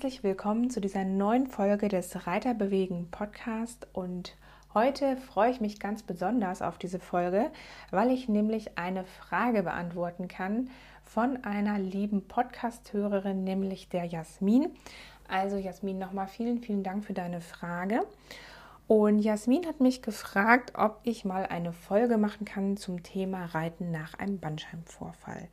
Herzlich willkommen zu dieser neuen Folge des Reiterbewegen Podcast und heute freue ich mich ganz besonders auf diese Folge, weil ich nämlich eine Frage beantworten kann von einer lieben Podcast-Hörerin, nämlich der Jasmin. Also Jasmin, nochmal vielen, vielen Dank für deine Frage. Und Jasmin hat mich gefragt, ob ich mal eine Folge machen kann zum Thema Reiten nach einem Bandscheibenvorfall.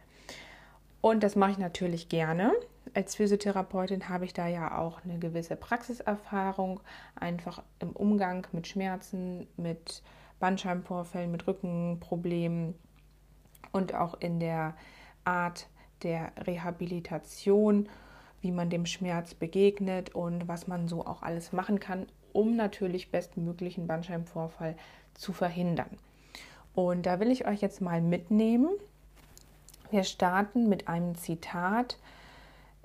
Und das mache ich natürlich gerne. Als Physiotherapeutin habe ich da ja auch eine gewisse Praxiserfahrung, einfach im Umgang mit Schmerzen, mit Bandscheibenvorfällen, mit Rückenproblemen und auch in der Art der Rehabilitation, wie man dem Schmerz begegnet und was man so auch alles machen kann, um natürlich bestmöglichen Bandscheibenvorfall zu verhindern. Und da will ich euch jetzt mal mitnehmen. Wir starten mit einem Zitat,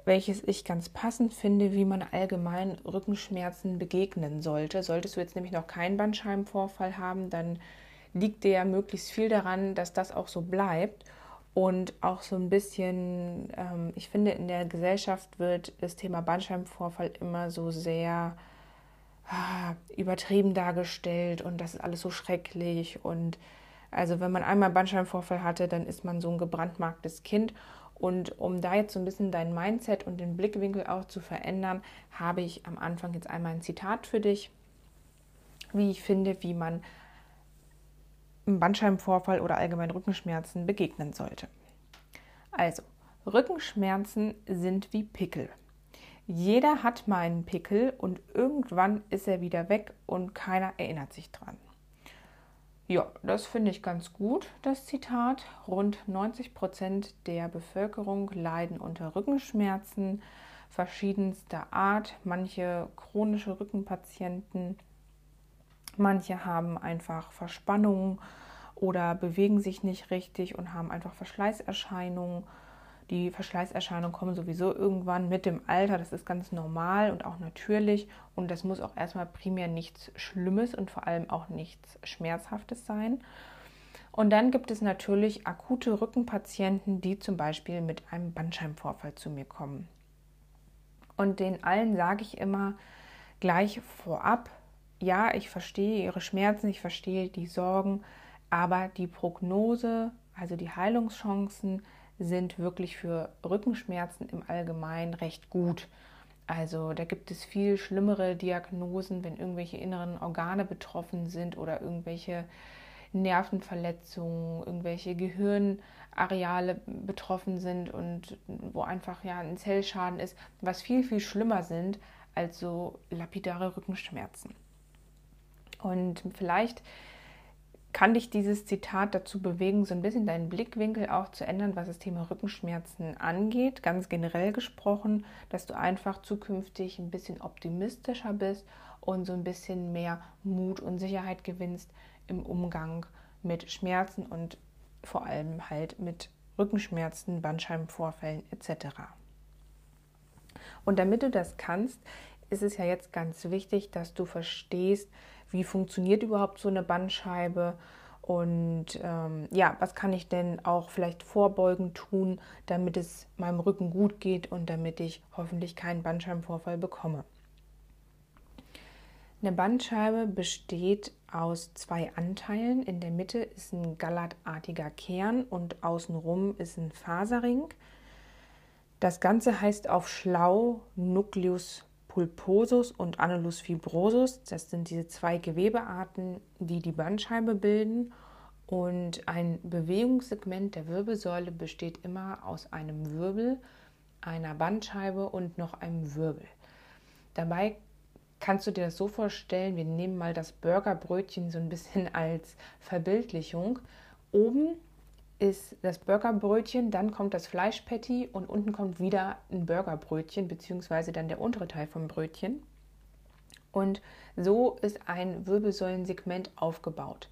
welches ich ganz passend finde, wie man allgemein Rückenschmerzen begegnen sollte. Solltest du jetzt nämlich noch keinen Bandscheibenvorfall haben, dann liegt dir ja möglichst viel daran, dass das auch so bleibt. Und auch so ein bisschen, ähm, ich finde, in der Gesellschaft wird das Thema Bandscheibenvorfall immer so sehr ah, übertrieben dargestellt und das ist alles so schrecklich. Und also wenn man einmal Bandscheibenvorfall hatte, dann ist man so ein gebrandmarktes Kind. Und um da jetzt so ein bisschen dein Mindset und den Blickwinkel auch zu verändern, habe ich am Anfang jetzt einmal ein Zitat für dich, wie ich finde, wie man einem Bandscheibenvorfall oder allgemein Rückenschmerzen begegnen sollte. Also, Rückenschmerzen sind wie Pickel. Jeder hat mal einen Pickel und irgendwann ist er wieder weg und keiner erinnert sich dran. Ja, das finde ich ganz gut, das Zitat. Rund 90 Prozent der Bevölkerung leiden unter Rückenschmerzen verschiedenster Art. Manche chronische Rückenpatienten, manche haben einfach Verspannungen oder bewegen sich nicht richtig und haben einfach Verschleißerscheinungen die Verschleißerscheinungen kommen sowieso irgendwann mit dem Alter. Das ist ganz normal und auch natürlich. Und das muss auch erstmal primär nichts Schlimmes und vor allem auch nichts Schmerzhaftes sein. Und dann gibt es natürlich akute Rückenpatienten, die zum Beispiel mit einem Bandscheibenvorfall zu mir kommen. Und den allen sage ich immer gleich vorab, ja, ich verstehe ihre Schmerzen, ich verstehe die Sorgen, aber die Prognose, also die Heilungschancen, sind wirklich für Rückenschmerzen im Allgemeinen recht gut. Also da gibt es viel schlimmere Diagnosen, wenn irgendwelche inneren Organe betroffen sind oder irgendwelche Nervenverletzungen, irgendwelche Gehirnareale betroffen sind und wo einfach ja ein Zellschaden ist, was viel, viel schlimmer sind als so lapidare Rückenschmerzen. Und vielleicht kann dich dieses Zitat dazu bewegen, so ein bisschen deinen Blickwinkel auch zu ändern, was das Thema Rückenschmerzen angeht, ganz generell gesprochen, dass du einfach zukünftig ein bisschen optimistischer bist und so ein bisschen mehr Mut und Sicherheit gewinnst im Umgang mit Schmerzen und vor allem halt mit Rückenschmerzen, Bandscheibenvorfällen etc. Und damit du das kannst, ist es ja jetzt ganz wichtig, dass du verstehst, wie funktioniert überhaupt so eine Bandscheibe und ähm, ja, was kann ich denn auch vielleicht vorbeugend tun, damit es meinem Rücken gut geht und damit ich hoffentlich keinen Bandscheibenvorfall bekomme. Eine Bandscheibe besteht aus zwei Anteilen. In der Mitte ist ein gallertartiger Kern und außenrum ist ein Faserring. Das Ganze heißt auf schlau Nucleus pulposus und Annulus fibrosus. Das sind diese zwei Gewebearten, die die Bandscheibe bilden. Und ein Bewegungssegment der Wirbelsäule besteht immer aus einem Wirbel, einer Bandscheibe und noch einem Wirbel. Dabei kannst du dir das so vorstellen, wir nehmen mal das Burgerbrötchen so ein bisschen als Verbildlichung. Oben ist das Burgerbrötchen, dann kommt das Fleischpatty und unten kommt wieder ein Burgerbrötchen, beziehungsweise dann der untere Teil vom Brötchen. Und so ist ein Wirbelsäulensegment aufgebaut.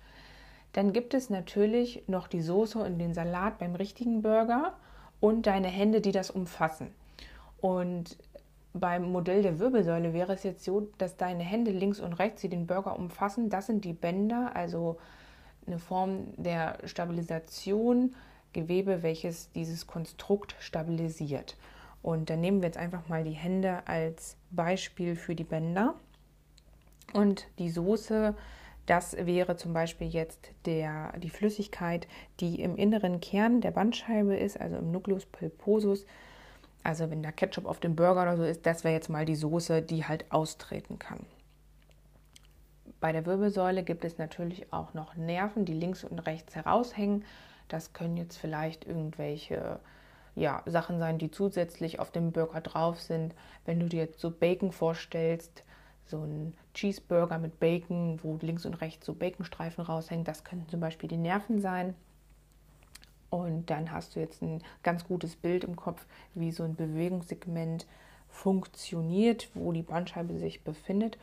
Dann gibt es natürlich noch die Soße und den Salat beim richtigen Burger und deine Hände, die das umfassen. Und beim Modell der Wirbelsäule wäre es jetzt so, dass deine Hände links und rechts, die den Burger umfassen, das sind die Bänder, also eine Form der Stabilisation, Gewebe, welches dieses Konstrukt stabilisiert. Und dann nehmen wir jetzt einfach mal die Hände als Beispiel für die Bänder. Und die Soße, das wäre zum Beispiel jetzt der, die Flüssigkeit, die im inneren Kern der Bandscheibe ist, also im Nucleus pulposus. Also wenn da Ketchup auf dem Burger oder so ist, das wäre jetzt mal die Soße, die halt austreten kann. Bei der Wirbelsäule gibt es natürlich auch noch Nerven, die links und rechts heraushängen. Das können jetzt vielleicht irgendwelche ja, Sachen sein, die zusätzlich auf dem Burger drauf sind. Wenn du dir jetzt so Bacon vorstellst, so ein Cheeseburger mit Bacon, wo links und rechts so Baconstreifen raushängen, das könnten zum Beispiel die Nerven sein. Und dann hast du jetzt ein ganz gutes Bild im Kopf, wie so ein Bewegungssegment funktioniert, wo die Bandscheibe sich befindet.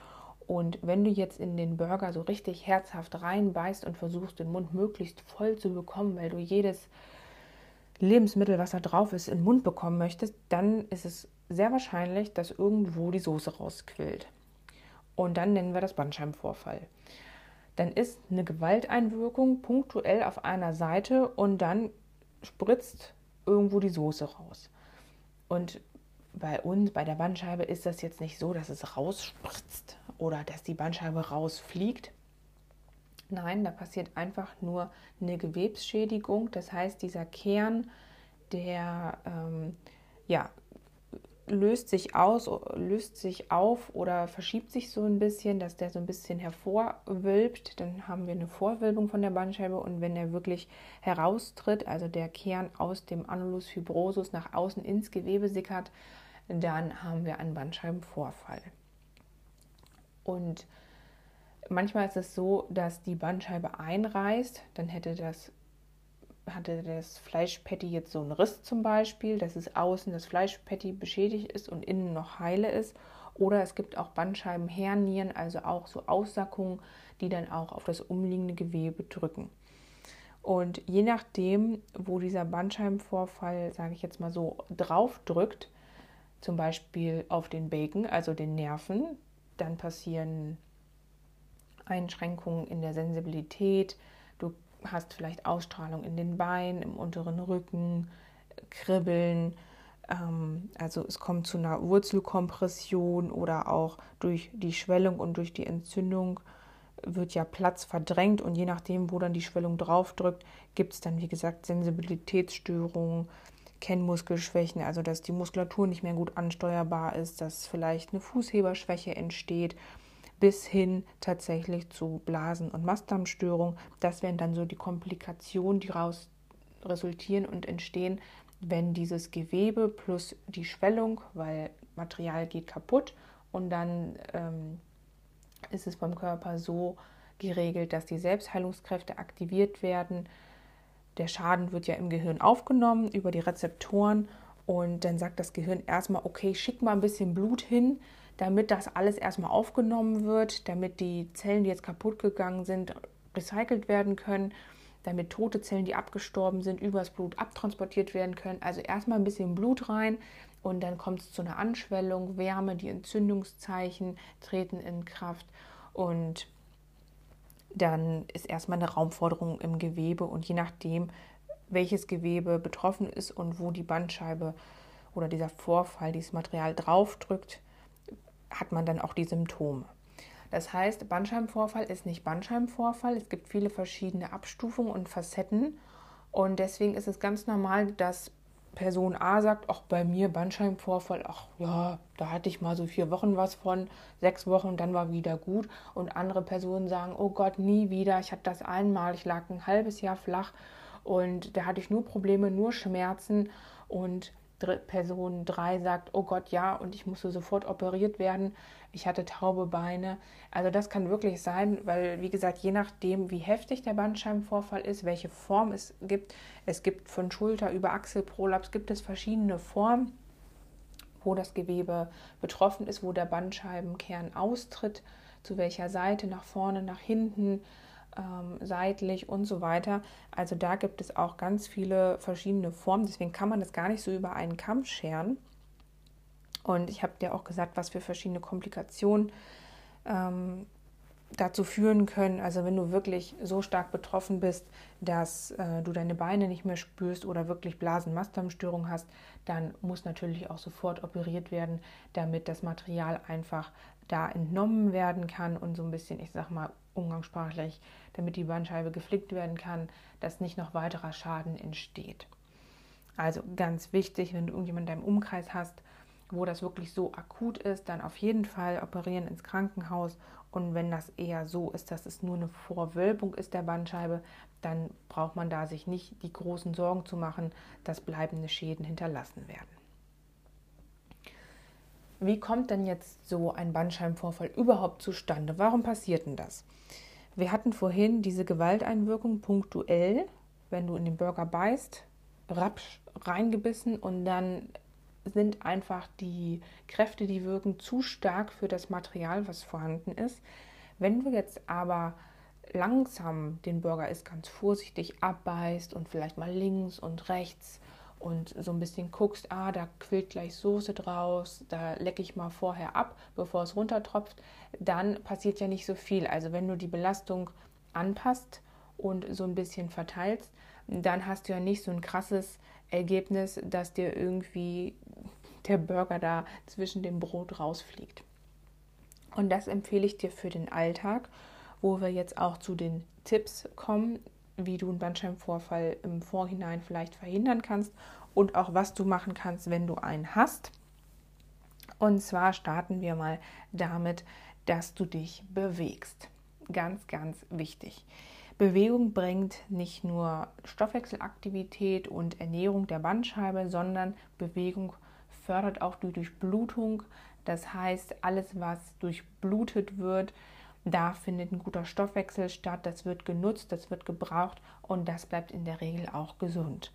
Und wenn du jetzt in den Burger so richtig herzhaft reinbeißt und versuchst, den Mund möglichst voll zu bekommen, weil du jedes Lebensmittel, was da drauf ist, in den Mund bekommen möchtest, dann ist es sehr wahrscheinlich, dass irgendwo die Soße rausquillt. Und dann nennen wir das Bandscheibenvorfall. Dann ist eine Gewalteinwirkung punktuell auf einer Seite und dann spritzt irgendwo die Soße raus. Und bei uns, bei der Bandscheibe, ist das jetzt nicht so, dass es rausspritzt oder dass die Bandscheibe rausfliegt. Nein, da passiert einfach nur eine Gewebsschädigung. Das heißt, dieser Kern, der ähm, ja, löst sich aus, löst sich auf oder verschiebt sich so ein bisschen, dass der so ein bisschen hervorwölbt. Dann haben wir eine Vorwölbung von der Bandscheibe und wenn er wirklich heraustritt, also der Kern aus dem Annulus fibrosus nach außen ins Gewebe sickert, dann haben wir einen Bandscheibenvorfall. Und manchmal ist es so, dass die Bandscheibe einreißt, dann hätte das hatte das Fleischpatty jetzt so einen Riss zum Beispiel, dass es außen das Fleischpatty beschädigt ist und innen noch heile ist. Oder es gibt auch Bandscheibenhernien, also auch so Aussackungen, die dann auch auf das umliegende Gewebe drücken. Und je nachdem, wo dieser Bandscheibenvorfall, sage ich jetzt mal so, drauf drückt, zum Beispiel auf den Bacon, also den Nerven, dann passieren Einschränkungen in der Sensibilität, hast vielleicht Ausstrahlung in den Beinen, im unteren Rücken, Kribbeln. Ähm, also es kommt zu einer Wurzelkompression oder auch durch die Schwellung und durch die Entzündung wird ja Platz verdrängt und je nachdem, wo dann die Schwellung draufdrückt, gibt es dann, wie gesagt, Sensibilitätsstörungen, Kennmuskelschwächen, also dass die Muskulatur nicht mehr gut ansteuerbar ist, dass vielleicht eine Fußheberschwäche entsteht bis hin tatsächlich zu Blasen- und Mastdarmstörungen. Das wären dann so die Komplikationen, die daraus resultieren und entstehen, wenn dieses Gewebe plus die Schwellung, weil Material geht kaputt und dann ähm, ist es beim Körper so geregelt, dass die Selbstheilungskräfte aktiviert werden. Der Schaden wird ja im Gehirn aufgenommen über die Rezeptoren und dann sagt das Gehirn erstmal, okay, schick mal ein bisschen Blut hin, damit das alles erstmal aufgenommen wird, damit die Zellen, die jetzt kaputt gegangen sind, recycelt werden können, damit tote Zellen, die abgestorben sind, übers Blut abtransportiert werden können. Also erstmal ein bisschen Blut rein und dann kommt es zu einer Anschwellung, Wärme, die Entzündungszeichen treten in Kraft und dann ist erstmal eine Raumforderung im Gewebe und je nachdem, welches Gewebe betroffen ist und wo die Bandscheibe oder dieser Vorfall, dieses Material draufdrückt, hat man dann auch die Symptome. Das heißt, Bandscheibenvorfall ist nicht Bandscheibenvorfall. Es gibt viele verschiedene Abstufungen und Facetten. Und deswegen ist es ganz normal, dass Person A sagt, auch bei mir Bandscheibenvorfall, ach ja, da hatte ich mal so vier Wochen was von, sechs Wochen, dann war wieder gut. Und andere Personen sagen, oh Gott, nie wieder, ich hatte das einmal, ich lag ein halbes Jahr flach und da hatte ich nur Probleme, nur Schmerzen. Und Person 3 sagt, oh Gott, ja, und ich musste sofort operiert werden, ich hatte taube Beine. Also das kann wirklich sein, weil, wie gesagt, je nachdem, wie heftig der Bandscheibenvorfall ist, welche Form es gibt, es gibt von Schulter über Achselprolaps, gibt es verschiedene Formen, wo das Gewebe betroffen ist, wo der Bandscheibenkern austritt, zu welcher Seite, nach vorne, nach hinten, ähm, seitlich und so weiter. Also da gibt es auch ganz viele verschiedene Formen. Deswegen kann man das gar nicht so über einen Kamm scheren. Und ich habe dir auch gesagt, was für verschiedene Komplikationen ähm, dazu führen können. Also wenn du wirklich so stark betroffen bist, dass äh, du deine Beine nicht mehr spürst oder wirklich Blasen-Mastdarmstörung hast, dann muss natürlich auch sofort operiert werden, damit das Material einfach da entnommen werden kann und so ein bisschen, ich sag mal, umgangssprachlich, damit die Bandscheibe geflickt werden kann, dass nicht noch weiterer Schaden entsteht. Also ganz wichtig, wenn du irgendjemanden in deinem Umkreis hast, wo das wirklich so akut ist, dann auf jeden Fall operieren ins Krankenhaus. Und wenn das eher so ist, dass es nur eine Vorwölbung ist der Bandscheibe, dann braucht man da sich nicht die großen Sorgen zu machen, dass bleibende Schäden hinterlassen werden. Wie kommt denn jetzt so ein Bandscheibenvorfall überhaupt zustande? Warum passiert denn das? Wir hatten vorhin diese Gewalteinwirkung punktuell, wenn du in den Burger beißt, rapsch reingebissen und dann sind einfach die Kräfte, die wirken, zu stark für das Material, was vorhanden ist. Wenn du jetzt aber langsam den Burger isst, ganz vorsichtig abbeißt und vielleicht mal links und rechts und so ein bisschen guckst, ah, da quillt gleich Soße draus, da lecke ich mal vorher ab, bevor es runtertropft, dann passiert ja nicht so viel. Also wenn du die Belastung anpasst und so ein bisschen verteilst, dann hast du ja nicht so ein krasses Ergebnis, dass dir irgendwie der Burger da zwischen dem Brot rausfliegt. Und das empfehle ich dir für den Alltag, wo wir jetzt auch zu den Tipps kommen, wie du einen Bandscheibenvorfall im Vorhinein vielleicht verhindern kannst und auch was du machen kannst, wenn du einen hast. Und zwar starten wir mal damit, dass du dich bewegst. Ganz, ganz wichtig. Bewegung bringt nicht nur Stoffwechselaktivität und Ernährung der Bandscheibe, sondern Bewegung fördert auch die Durchblutung. Das heißt, alles, was durchblutet wird, da findet ein guter Stoffwechsel statt, das wird genutzt, das wird gebraucht und das bleibt in der Regel auch gesund.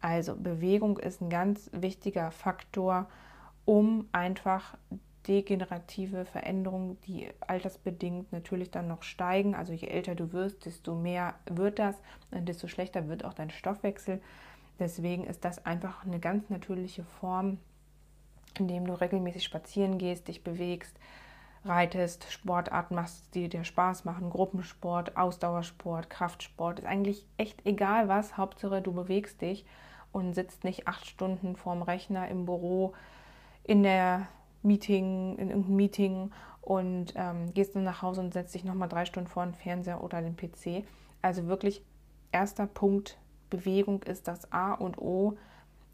Also Bewegung ist ein ganz wichtiger Faktor, um einfach degenerative Veränderungen, die altersbedingt natürlich dann noch steigen. Also je älter du wirst, desto mehr wird das, desto schlechter wird auch dein Stoffwechsel. Deswegen ist das einfach eine ganz natürliche Form, indem du regelmäßig spazieren gehst, dich bewegst, reitest, Sportarten machst, die dir Spaß machen, Gruppensport, Ausdauersport, Kraftsport, ist eigentlich echt egal was, Hauptsache du bewegst dich und sitzt nicht acht Stunden vorm Rechner im Büro in der Meeting, in irgendeinem Meeting und ähm, gehst dann nach Hause und setzt dich nochmal drei Stunden vor den Fernseher oder den PC. Also wirklich erster Punkt, Bewegung ist das A und O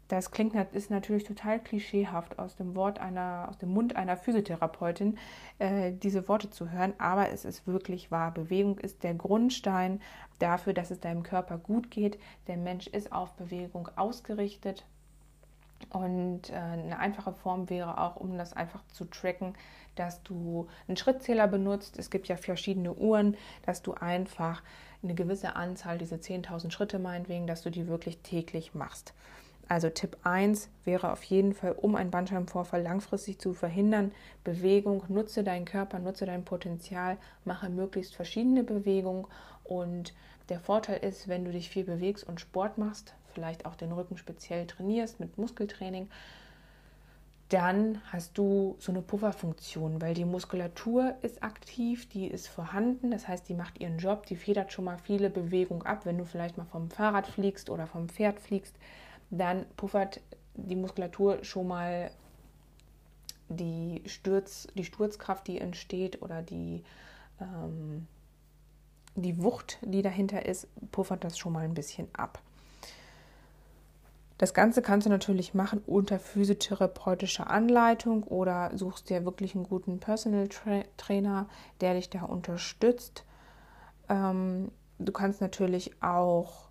das klingt ist natürlich total klischeehaft aus dem Wort einer, aus dem Mund einer Physiotherapeutin, äh, diese Worte zu hören, aber es ist wirklich wahr. Bewegung ist der Grundstein dafür, dass es deinem Körper gut geht. Der Mensch ist auf Bewegung ausgerichtet. Und äh, eine einfache Form wäre auch, um das einfach zu tracken, dass du einen Schrittzähler benutzt. Es gibt ja verschiedene Uhren, dass du einfach eine gewisse Anzahl, diese 10.000 Schritte meinetwegen, dass du die wirklich täglich machst. Also Tipp 1 wäre auf jeden Fall, um einen Bandscheibenvorfall langfristig zu verhindern, Bewegung, nutze deinen Körper, nutze dein Potenzial, mache möglichst verschiedene Bewegungen. Und der Vorteil ist, wenn du dich viel bewegst und Sport machst, vielleicht auch den Rücken speziell trainierst mit Muskeltraining, dann hast du so eine Pufferfunktion, weil die Muskulatur ist aktiv, die ist vorhanden, das heißt, die macht ihren Job, die federt schon mal viele Bewegungen ab, wenn du vielleicht mal vom Fahrrad fliegst oder vom Pferd fliegst, dann puffert die Muskulatur schon mal die, Stürz, die Sturzkraft, die entsteht oder die, ähm, die Wucht, die dahinter ist, puffert das schon mal ein bisschen ab. Das Ganze kannst du natürlich machen unter physiotherapeutischer Anleitung oder suchst dir wirklich einen guten Personal Tra Trainer, der dich da unterstützt. Ähm, du kannst natürlich auch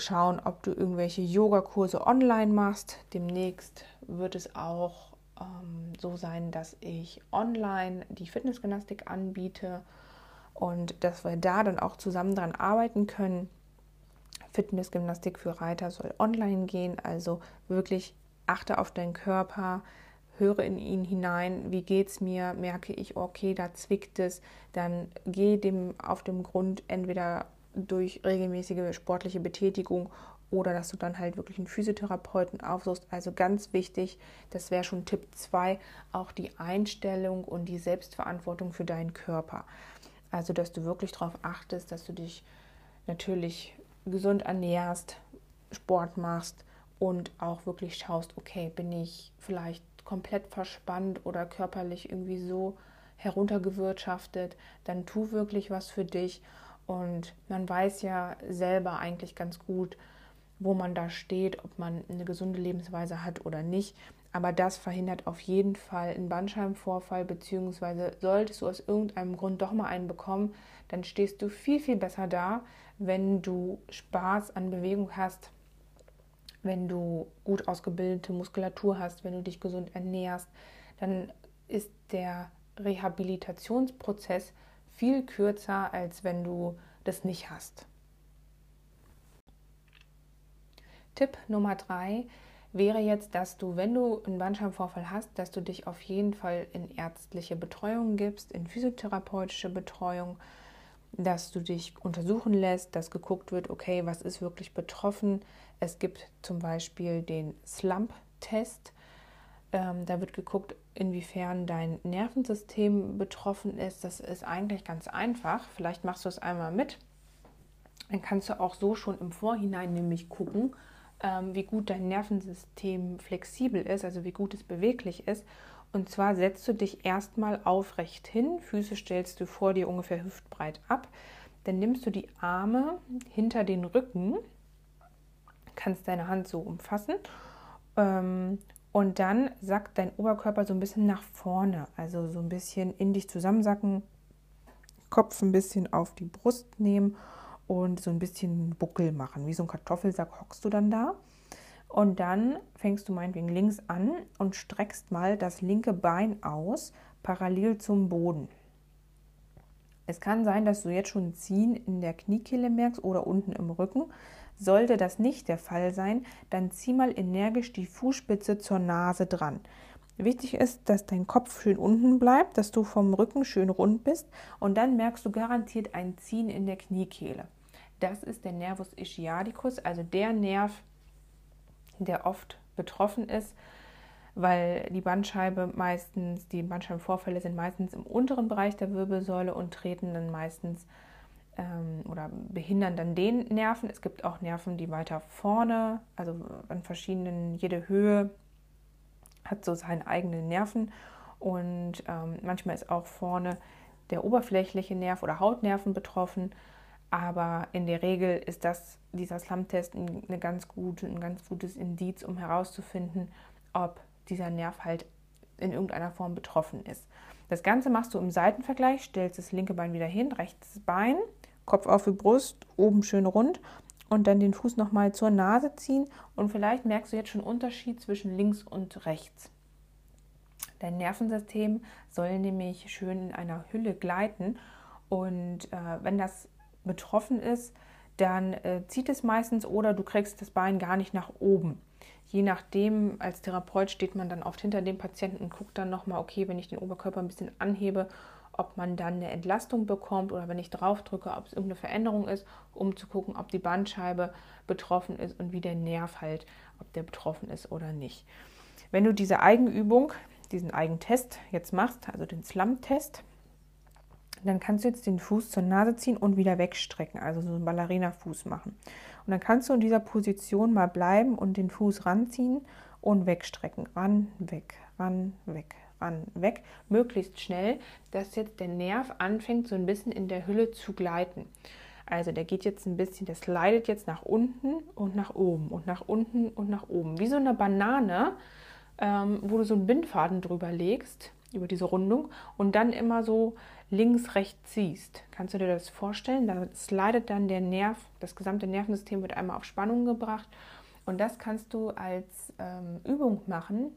schauen, ob du irgendwelche Yogakurse online machst. Demnächst wird es auch ähm, so sein, dass ich online die Fitnessgymnastik anbiete und dass wir da dann auch zusammen dran arbeiten können. Fitnessgymnastik für Reiter soll online gehen, also wirklich achte auf deinen Körper, höre in ihn hinein, wie geht es mir, merke ich, okay, da zwickt es, dann geh dem auf dem Grund entweder durch regelmäßige sportliche Betätigung oder dass du dann halt wirklich einen Physiotherapeuten aufsuchst. Also ganz wichtig, das wäre schon Tipp 2, auch die Einstellung und die Selbstverantwortung für deinen Körper. Also, dass du wirklich darauf achtest, dass du dich natürlich gesund ernährst, Sport machst und auch wirklich schaust, okay, bin ich vielleicht komplett verspannt oder körperlich irgendwie so heruntergewirtschaftet, dann tu wirklich was für dich. Und man weiß ja selber eigentlich ganz gut, wo man da steht, ob man eine gesunde Lebensweise hat oder nicht. Aber das verhindert auf jeden Fall einen Bandscheibenvorfall, beziehungsweise solltest du aus irgendeinem Grund doch mal einen bekommen, dann stehst du viel, viel besser da, wenn du Spaß an Bewegung hast, wenn du gut ausgebildete Muskulatur hast, wenn du dich gesund ernährst, dann ist der Rehabilitationsprozess viel kürzer, als wenn du das nicht hast. Tipp Nummer drei wäre jetzt, dass du, wenn du einen Bandscheibenvorfall hast, dass du dich auf jeden Fall in ärztliche Betreuung gibst, in physiotherapeutische Betreuung, dass du dich untersuchen lässt, dass geguckt wird, okay, was ist wirklich betroffen. Es gibt zum Beispiel den Slump-Test. Ähm, da wird geguckt, inwiefern dein Nervensystem betroffen ist. Das ist eigentlich ganz einfach. Vielleicht machst du es einmal mit. Dann kannst du auch so schon im Vorhinein nämlich gucken, ähm, wie gut dein Nervensystem flexibel ist, also wie gut es beweglich ist. Und zwar setzt du dich erstmal aufrecht hin, Füße stellst du vor dir ungefähr hüftbreit ab. Dann nimmst du die Arme hinter den Rücken, kannst deine Hand so umfassen ähm, und dann sackt dein Oberkörper so ein bisschen nach vorne, also so ein bisschen in dich zusammensacken, Kopf ein bisschen auf die Brust nehmen und so ein bisschen Buckel machen. Wie so ein Kartoffelsack hockst du dann da. Und dann fängst du meinetwegen links an und streckst mal das linke Bein aus, parallel zum Boden. Es kann sein, dass du jetzt schon Ziehen in der Kniekehle merkst oder unten im Rücken. Sollte das nicht der Fall sein, dann zieh mal energisch die Fußspitze zur Nase dran. Wichtig ist, dass dein Kopf schön unten bleibt, dass du vom Rücken schön rund bist und dann merkst du garantiert ein Ziehen in der Kniekehle. Das ist der Nervus ischiadicus, also der Nerv, der oft betroffen ist, weil die Bandscheibe meistens, die Bandscheibenvorfälle sind meistens im unteren Bereich der Wirbelsäule und treten dann meistens ähm, oder behindern dann den Nerven. Es gibt auch Nerven, die weiter vorne, also an verschiedenen, jede Höhe hat so seine eigenen Nerven und ähm, manchmal ist auch vorne der oberflächliche Nerv oder Hautnerven betroffen. Aber in der Regel ist das, dieser Slum-Test eine ganz gute, ein ganz gutes Indiz, um herauszufinden, ob dieser Nerv halt in irgendeiner Form betroffen ist. Das Ganze machst du im Seitenvergleich, stellst das linke Bein wieder hin, rechtes Bein, Kopf auf die Brust, oben schön rund und dann den Fuß nochmal zur Nase ziehen und vielleicht merkst du jetzt schon Unterschied zwischen links und rechts. Dein Nervensystem soll nämlich schön in einer Hülle gleiten und äh, wenn das betroffen ist, dann äh, zieht es meistens oder du kriegst das Bein gar nicht nach oben. Je nachdem, als Therapeut steht man dann oft hinter dem Patienten und guckt dann nochmal, okay, wenn ich den Oberkörper ein bisschen anhebe, ob man dann eine Entlastung bekommt oder wenn ich drauf drücke, ob es irgendeine Veränderung ist, um zu gucken, ob die Bandscheibe betroffen ist und wie der Nerv halt, ob der betroffen ist oder nicht. Wenn du diese Eigenübung, diesen Eigentest jetzt machst, also den Slum-Test, dann kannst du jetzt den Fuß zur Nase ziehen und wieder wegstrecken, also so einen Ballerina-Fuß machen. Und dann kannst du in dieser Position mal bleiben und den Fuß ranziehen und wegstrecken. Ran, weg, ran, weg, ran, weg. Möglichst schnell, dass jetzt der Nerv anfängt, so ein bisschen in der Hülle zu gleiten. Also der geht jetzt ein bisschen, der slidet jetzt nach unten und nach oben und nach unten und nach oben. Wie so eine Banane, ähm, wo du so einen Bindfaden drüber legst über diese Rundung und dann immer so links, rechts ziehst. Kannst du dir das vorstellen? Da slidet dann der Nerv, das gesamte Nervensystem wird einmal auf Spannung gebracht und das kannst du als ähm, Übung machen,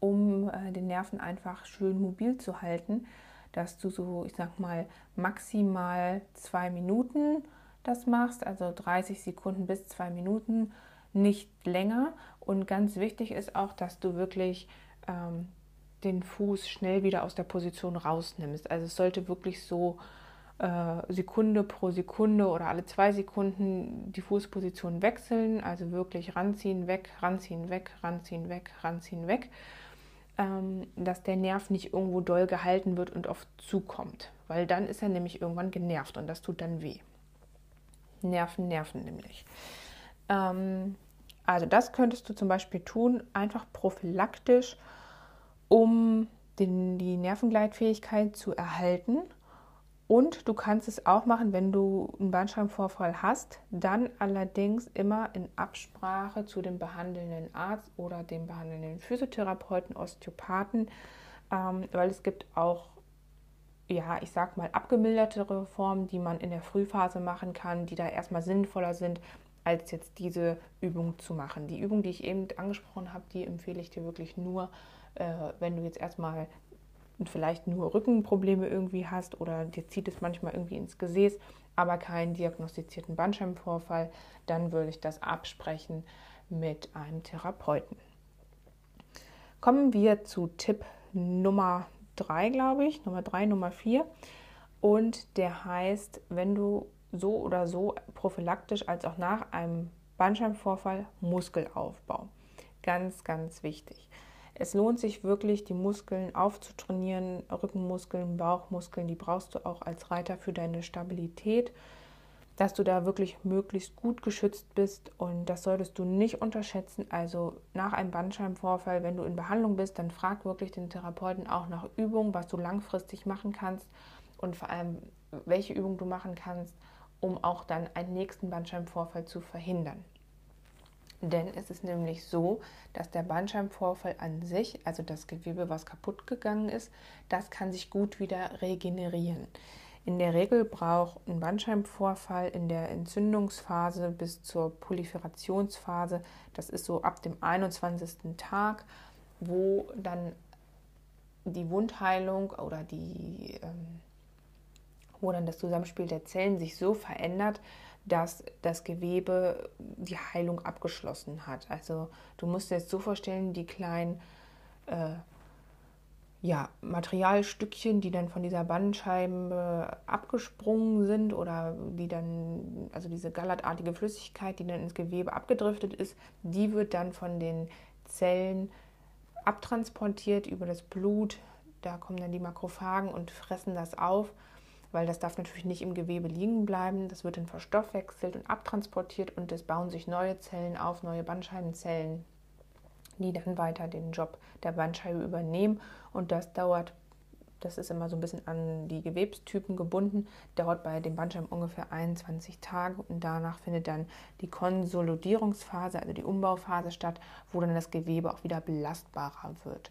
um äh, den Nerven einfach schön mobil zu halten, dass du so, ich sag mal, maximal zwei Minuten das machst, also 30 Sekunden bis zwei Minuten, nicht länger. Und ganz wichtig ist auch, dass du wirklich ähm, den Fuß schnell wieder aus der Position rausnimmst. Also es sollte wirklich so äh, Sekunde pro Sekunde oder alle zwei Sekunden die Fußposition wechseln. Also wirklich ranziehen, weg, ranziehen, weg, ranziehen, weg, ranziehen, weg. Ähm, dass der Nerv nicht irgendwo doll gehalten wird und oft zukommt. Weil dann ist er nämlich irgendwann genervt und das tut dann weh. Nerven, Nerven nämlich. Ähm, also das könntest du zum Beispiel tun, einfach prophylaktisch um den, die Nervengleitfähigkeit zu erhalten. Und du kannst es auch machen, wenn du einen Bandscheibenvorfall hast, dann allerdings immer in Absprache zu dem behandelnden Arzt oder dem behandelnden Physiotherapeuten, Osteopathen, ähm, weil es gibt auch, ja, ich sag mal, abgemildertere Formen, die man in der Frühphase machen kann, die da erstmal sinnvoller sind, als jetzt diese Übung zu machen. Die Übung, die ich eben angesprochen habe, die empfehle ich dir wirklich nur, äh, wenn du jetzt erstmal vielleicht nur Rückenprobleme irgendwie hast oder dir zieht es manchmal irgendwie ins Gesäß, aber keinen diagnostizierten Bandscheibenvorfall, dann würde ich das absprechen mit einem Therapeuten. Kommen wir zu Tipp Nummer 3, glaube ich, Nummer 3, Nummer 4. Und der heißt, wenn du so oder so prophylaktisch als auch nach einem Bandscheibenvorfall Muskelaufbau. Ganz, ganz wichtig. Es lohnt sich wirklich, die Muskeln aufzutrainieren, Rückenmuskeln, Bauchmuskeln, die brauchst du auch als Reiter für deine Stabilität, dass du da wirklich möglichst gut geschützt bist und das solltest du nicht unterschätzen. Also nach einem Bandscheibenvorfall, wenn du in Behandlung bist, dann frag wirklich den Therapeuten auch nach Übungen, was du langfristig machen kannst und vor allem welche Übung du machen kannst, um auch dann einen nächsten Bandscheibenvorfall zu verhindern. Denn es ist nämlich so, dass der Bandscheibenvorfall an sich, also das Gewebe, was kaputt gegangen ist, das kann sich gut wieder regenerieren. In der Regel braucht ein Bandscheibenvorfall in der Entzündungsphase bis zur Proliferationsphase, das ist so ab dem 21. Tag, wo dann die Wundheilung oder die, ähm, wo dann das Zusammenspiel der Zellen sich so verändert, dass das Gewebe die Heilung abgeschlossen hat. Also du musst dir jetzt so vorstellen, die kleinen äh, ja, Materialstückchen, die dann von dieser Bandscheibe abgesprungen sind oder die dann, also diese gallertartige Flüssigkeit, die dann ins Gewebe abgedriftet ist, die wird dann von den Zellen abtransportiert über das Blut. Da kommen dann die Makrophagen und fressen das auf weil das darf natürlich nicht im Gewebe liegen bleiben. Das wird dann verstoffwechselt und abtransportiert und es bauen sich neue Zellen auf, neue Bandscheibenzellen, die dann weiter den Job der Bandscheibe übernehmen. Und das dauert, das ist immer so ein bisschen an die Gewebstypen gebunden, dauert bei den Bandscheiben ungefähr 21 Tage und danach findet dann die Konsolidierungsphase, also die Umbauphase statt, wo dann das Gewebe auch wieder belastbarer wird.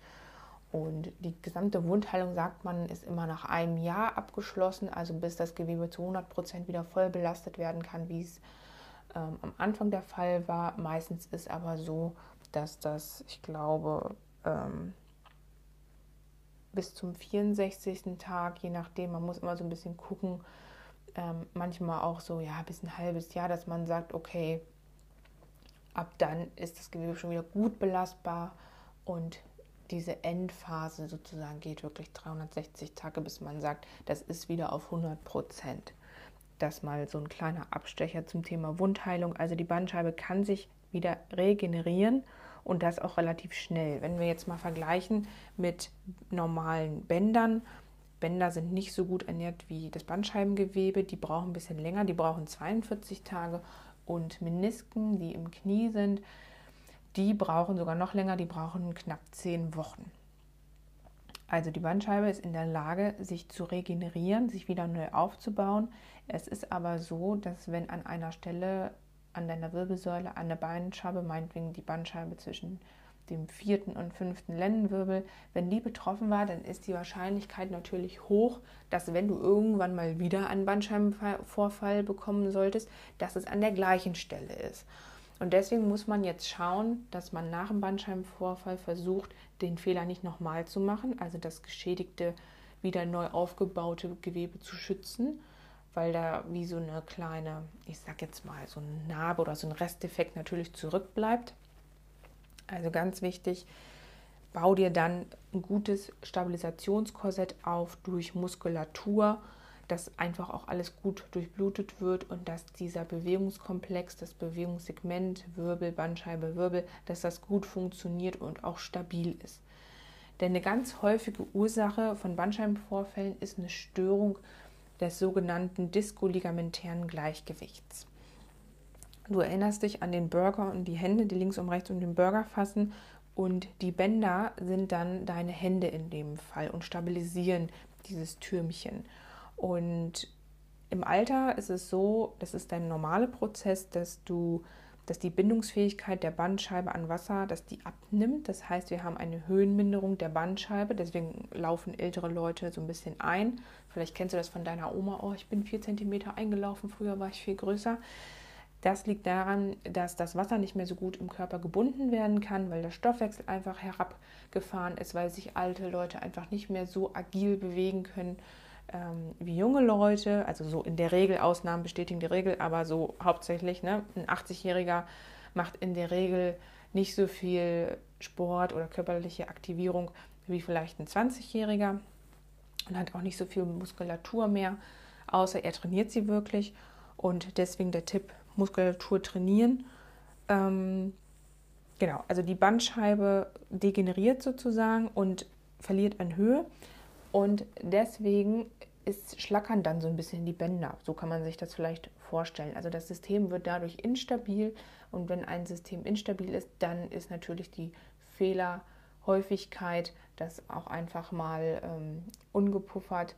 Und die gesamte Wundheilung, sagt man, ist immer nach einem Jahr abgeschlossen, also bis das Gewebe zu 100 Prozent wieder voll belastet werden kann, wie es ähm, am Anfang der Fall war. Meistens ist aber so, dass das, ich glaube, ähm, bis zum 64. Tag, je nachdem, man muss immer so ein bisschen gucken, ähm, manchmal auch so, ja, bis ein halbes Jahr, dass man sagt, okay, ab dann ist das Gewebe schon wieder gut belastbar und diese Endphase sozusagen geht wirklich 360 Tage, bis man sagt, das ist wieder auf 100 Prozent. Das mal so ein kleiner Abstecher zum Thema Wundheilung. Also die Bandscheibe kann sich wieder regenerieren und das auch relativ schnell. Wenn wir jetzt mal vergleichen mit normalen Bändern, Bänder sind nicht so gut ernährt wie das Bandscheibengewebe, die brauchen ein bisschen länger, die brauchen 42 Tage und Menisken, die im Knie sind, die brauchen sogar noch länger, die brauchen knapp zehn Wochen. Also die Bandscheibe ist in der Lage, sich zu regenerieren, sich wieder neu aufzubauen. Es ist aber so, dass wenn an einer Stelle an deiner Wirbelsäule eine Bandscheibe, meinetwegen die Bandscheibe zwischen dem vierten und fünften Lendenwirbel, wenn die betroffen war, dann ist die Wahrscheinlichkeit natürlich hoch, dass wenn du irgendwann mal wieder einen Bandscheibenvorfall bekommen solltest, dass es an der gleichen Stelle ist. Und deswegen muss man jetzt schauen, dass man nach dem Bandscheibenvorfall versucht, den Fehler nicht nochmal zu machen, also das geschädigte, wieder neu aufgebaute Gewebe zu schützen, weil da wie so eine kleine, ich sag jetzt mal, so eine Narbe oder so ein Restdefekt natürlich zurückbleibt. Also ganz wichtig, bau dir dann ein gutes Stabilisationskorsett auf durch Muskulatur, dass einfach auch alles gut durchblutet wird und dass dieser Bewegungskomplex, das Bewegungssegment, Wirbel, Bandscheibe, Wirbel, dass das gut funktioniert und auch stabil ist. Denn eine ganz häufige Ursache von Bandscheibenvorfällen ist eine Störung des sogenannten diskoligamentären Gleichgewichts. Du erinnerst dich an den Burger und die Hände, die links und rechts um den Burger fassen. Und die Bänder sind dann deine Hände in dem Fall und stabilisieren dieses Türmchen. Und im Alter ist es so, das ist dein normaler Prozess, dass du, dass die Bindungsfähigkeit der Bandscheibe an Wasser, dass die abnimmt. Das heißt, wir haben eine Höhenminderung der Bandscheibe. Deswegen laufen ältere Leute so ein bisschen ein. Vielleicht kennst du das von deiner Oma. Oh, ich bin vier Zentimeter eingelaufen. Früher war ich viel größer. Das liegt daran, dass das Wasser nicht mehr so gut im Körper gebunden werden kann, weil der Stoffwechsel einfach herabgefahren ist, weil sich alte Leute einfach nicht mehr so agil bewegen können ähm, wie junge Leute. Also so in der Regel, Ausnahmen bestätigen die Regel, aber so hauptsächlich, ne? ein 80-Jähriger macht in der Regel nicht so viel Sport oder körperliche Aktivierung wie vielleicht ein 20-Jähriger und hat auch nicht so viel Muskulatur mehr, außer er trainiert sie wirklich. Und deswegen der Tipp, Muskulatur trainieren. Ähm, genau, also die Bandscheibe degeneriert sozusagen und verliert an Höhe. Und deswegen ist schlackern dann so ein bisschen die Bänder. So kann man sich das vielleicht vorstellen. Also das System wird dadurch instabil und wenn ein System instabil ist, dann ist natürlich die Fehlerhäufigkeit, dass auch einfach mal ähm, ungepuffert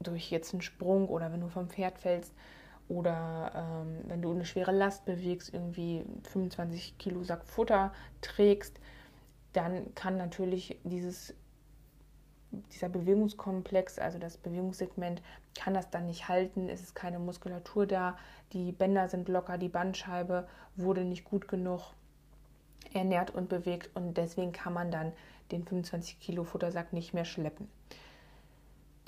durch jetzt einen Sprung oder wenn du vom Pferd fällst, oder ähm, wenn du eine schwere Last bewegst, irgendwie 25 Kilo Sack Futter trägst, dann kann natürlich dieses, dieser Bewegungskomplex, also das Bewegungssegment, kann das dann nicht halten. Es ist keine Muskulatur da, die Bänder sind locker, die Bandscheibe wurde nicht gut genug ernährt und bewegt und deswegen kann man dann den 25 Kilo Futtersack nicht mehr schleppen.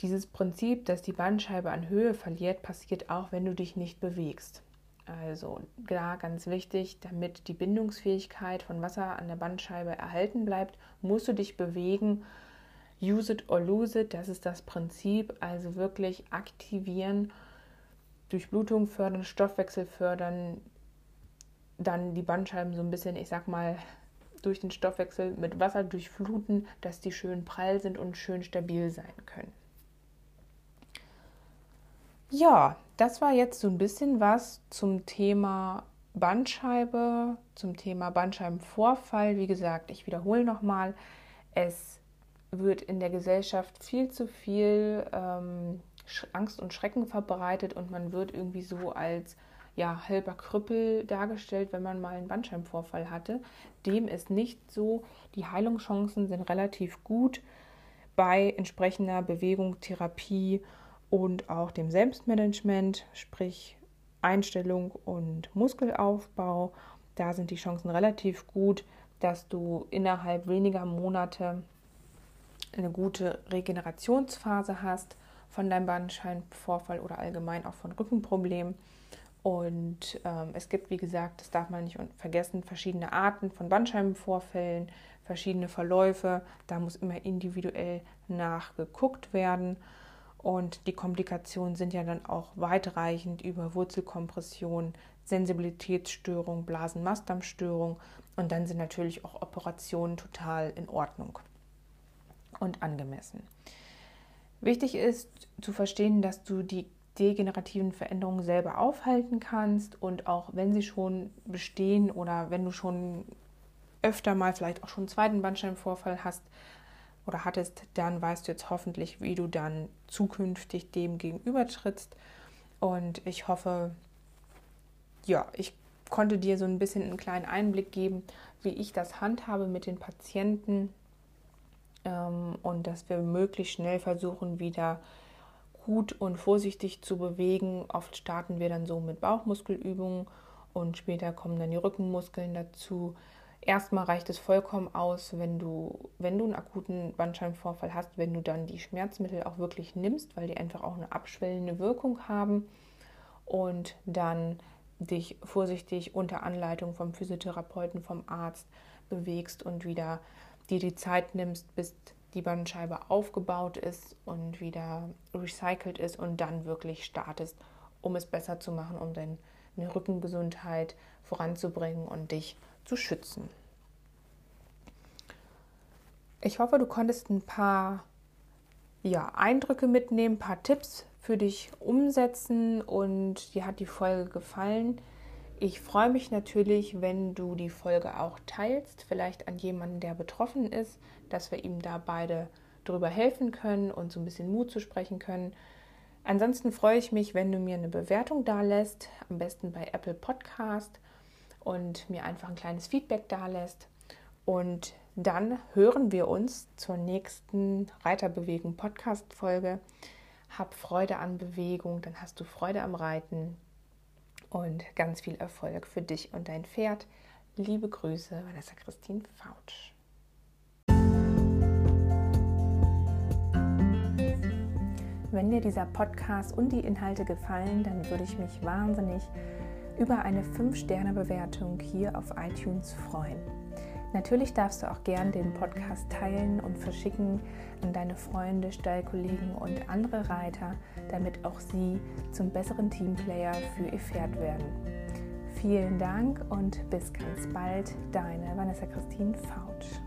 Dieses Prinzip, dass die Bandscheibe an Höhe verliert, passiert auch, wenn du dich nicht bewegst. Also klar, ganz wichtig, damit die Bindungsfähigkeit von Wasser an der Bandscheibe erhalten bleibt, musst du dich bewegen. Use it or lose it, das ist das Prinzip. Also wirklich aktivieren, Durchblutung fördern, Stoffwechsel fördern, dann die Bandscheiben so ein bisschen, ich sag mal, durch den Stoffwechsel mit Wasser durchfluten, dass die schön prall sind und schön stabil sein können. Ja, das war jetzt so ein bisschen was zum Thema Bandscheibe, zum Thema Bandscheibenvorfall. Wie gesagt, ich wiederhole nochmal, es wird in der Gesellschaft viel zu viel ähm, Angst und Schrecken verbreitet und man wird irgendwie so als ja, halber Krüppel dargestellt, wenn man mal einen Bandscheibenvorfall hatte. Dem ist nicht so. Die Heilungschancen sind relativ gut bei entsprechender Bewegung, Therapie und auch dem Selbstmanagement, sprich Einstellung und Muskelaufbau. Da sind die Chancen relativ gut, dass du innerhalb weniger Monate eine gute Regenerationsphase hast von deinem Bandscheibenvorfall oder allgemein auch von Rückenproblemen. Und ähm, es gibt, wie gesagt, das darf man nicht vergessen, verschiedene Arten von Bandscheibenvorfällen, verschiedene Verläufe. Da muss immer individuell nachgeguckt werden. Und die Komplikationen sind ja dann auch weitreichend über Wurzelkompression, Sensibilitätsstörung, Blasenmastdarmstörung und dann sind natürlich auch Operationen total in Ordnung und angemessen. Wichtig ist zu verstehen, dass du die degenerativen Veränderungen selber aufhalten kannst und auch wenn sie schon bestehen oder wenn du schon öfter mal vielleicht auch schon einen zweiten Bandscheibenvorfall hast, oder hattest, dann weißt du jetzt hoffentlich, wie du dann zukünftig dem gegenüber trittst. Und ich hoffe, ja, ich konnte dir so ein bisschen einen kleinen Einblick geben, wie ich das handhabe mit den Patienten ähm, und dass wir möglichst schnell versuchen, wieder gut und vorsichtig zu bewegen. Oft starten wir dann so mit Bauchmuskelübungen und später kommen dann die Rückenmuskeln dazu. Erstmal reicht es vollkommen aus, wenn du, wenn du einen akuten Bandscheibenvorfall hast, wenn du dann die Schmerzmittel auch wirklich nimmst, weil die einfach auch eine abschwellende Wirkung haben und dann dich vorsichtig unter Anleitung vom Physiotherapeuten, vom Arzt bewegst und wieder dir die Zeit nimmst, bis die Bandscheibe aufgebaut ist und wieder recycelt ist und dann wirklich startest, um es besser zu machen, um deine Rückengesundheit voranzubringen und dich zu schützen. Ich hoffe, du konntest ein paar ja, Eindrücke mitnehmen, ein paar Tipps für dich umsetzen und dir hat die Folge gefallen. Ich freue mich natürlich, wenn du die Folge auch teilst, vielleicht an jemanden, der betroffen ist, dass wir ihm da beide drüber helfen können und so ein bisschen Mut zu sprechen können. Ansonsten freue ich mich, wenn du mir eine Bewertung da lässt, am besten bei Apple Podcast und mir einfach ein kleines Feedback da lässt. Und dann hören wir uns zur nächsten Reiterbewegung Podcast Folge. Hab Freude an Bewegung, dann hast du Freude am Reiten und ganz viel Erfolg für dich und dein Pferd. Liebe Grüße, Vanessa Christine Fautsch. Wenn dir dieser Podcast und die Inhalte gefallen, dann würde ich mich wahnsinnig über eine 5-Sterne-Bewertung hier auf iTunes freuen. Natürlich darfst du auch gern den Podcast teilen und verschicken an deine Freunde, Stallkollegen und andere Reiter, damit auch sie zum besseren Teamplayer für ihr Pferd werden. Vielen Dank und bis ganz bald, deine Vanessa Christine Fautsch.